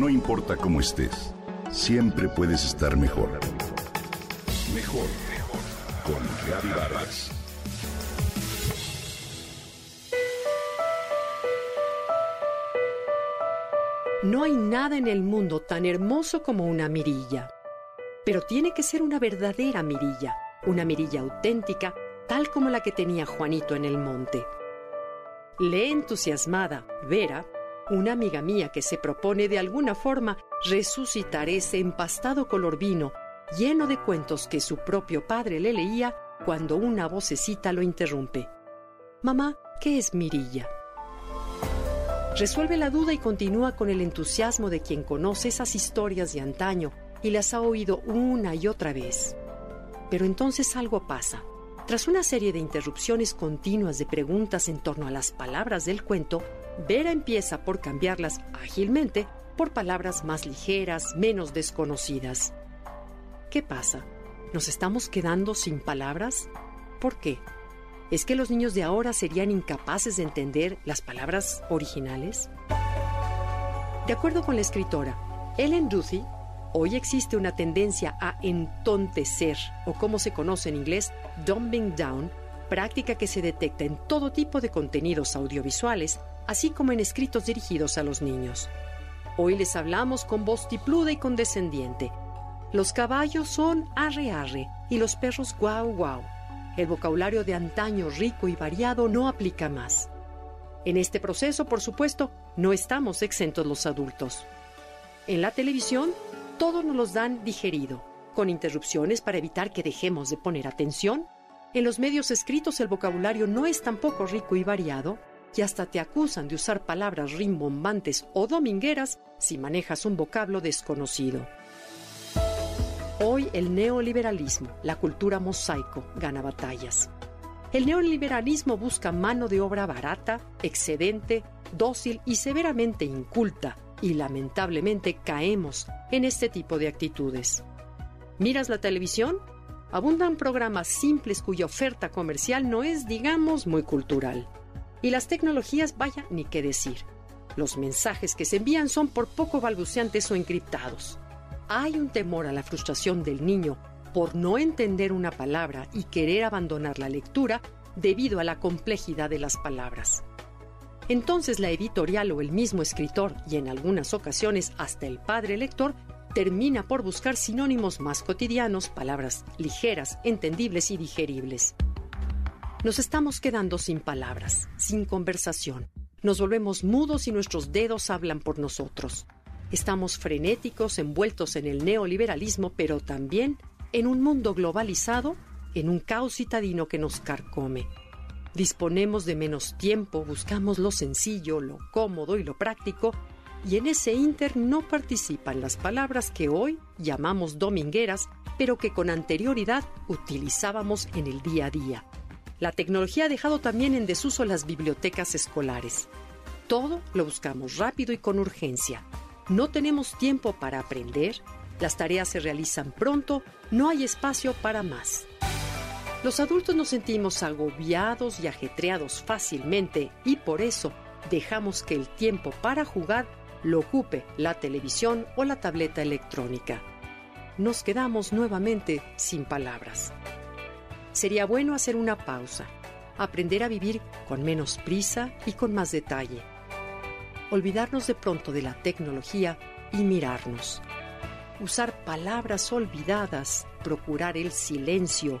No importa cómo estés, siempre puedes estar mejor. Mejor, mejor. Con Vargas. No hay nada en el mundo tan hermoso como una mirilla. Pero tiene que ser una verdadera mirilla, una mirilla auténtica, tal como la que tenía Juanito en el monte. Lee entusiasmada, Vera, una amiga mía que se propone de alguna forma resucitar ese empastado color vino, lleno de cuentos que su propio padre le leía cuando una vocecita lo interrumpe. Mamá, ¿qué es mirilla? Resuelve la duda y continúa con el entusiasmo de quien conoce esas historias de antaño y las ha oído una y otra vez. Pero entonces algo pasa. Tras una serie de interrupciones continuas de preguntas en torno a las palabras del cuento, Vera empieza por cambiarlas ágilmente por palabras más ligeras, menos desconocidas. ¿Qué pasa? ¿Nos estamos quedando sin palabras? ¿Por qué? ¿Es que los niños de ahora serían incapaces de entender las palabras originales? De acuerdo con la escritora Ellen Duthie, hoy existe una tendencia a entontecer, o como se conoce en inglés, dumbing down, práctica que se detecta en todo tipo de contenidos audiovisuales, así como en escritos dirigidos a los niños. Hoy les hablamos con voz tipluda y condescendiente. Los caballos son arre arre y los perros guau guau. El vocabulario de antaño rico y variado no aplica más. En este proceso, por supuesto, no estamos exentos los adultos. En la televisión, todos nos los dan digerido, con interrupciones para evitar que dejemos de poner atención. En los medios escritos el vocabulario no es tampoco rico y variado, y hasta te acusan de usar palabras rimbombantes o domingueras si manejas un vocablo desconocido. Hoy el neoliberalismo, la cultura mosaico, gana batallas. El neoliberalismo busca mano de obra barata, excedente, dócil y severamente inculta, y lamentablemente caemos en este tipo de actitudes. ¿Miras la televisión? Abundan programas simples cuya oferta comercial no es, digamos, muy cultural. Y las tecnologías, vaya, ni qué decir. Los mensajes que se envían son por poco balbuceantes o encriptados hay un temor a la frustración del niño por no entender una palabra y querer abandonar la lectura debido a la complejidad de las palabras. Entonces la editorial o el mismo escritor, y en algunas ocasiones hasta el padre lector, termina por buscar sinónimos más cotidianos, palabras ligeras, entendibles y digeribles. Nos estamos quedando sin palabras, sin conversación. Nos volvemos mudos y nuestros dedos hablan por nosotros. Estamos frenéticos, envueltos en el neoliberalismo, pero también en un mundo globalizado, en un caos citadino que nos carcome. Disponemos de menos tiempo, buscamos lo sencillo, lo cómodo y lo práctico, y en ese inter no participan las palabras que hoy llamamos domingueras, pero que con anterioridad utilizábamos en el día a día. La tecnología ha dejado también en desuso las bibliotecas escolares. Todo lo buscamos rápido y con urgencia. No tenemos tiempo para aprender, las tareas se realizan pronto, no hay espacio para más. Los adultos nos sentimos agobiados y ajetreados fácilmente y por eso dejamos que el tiempo para jugar lo ocupe la televisión o la tableta electrónica. Nos quedamos nuevamente sin palabras. Sería bueno hacer una pausa, aprender a vivir con menos prisa y con más detalle olvidarnos de pronto de la tecnología y mirarnos. Usar palabras olvidadas, procurar el silencio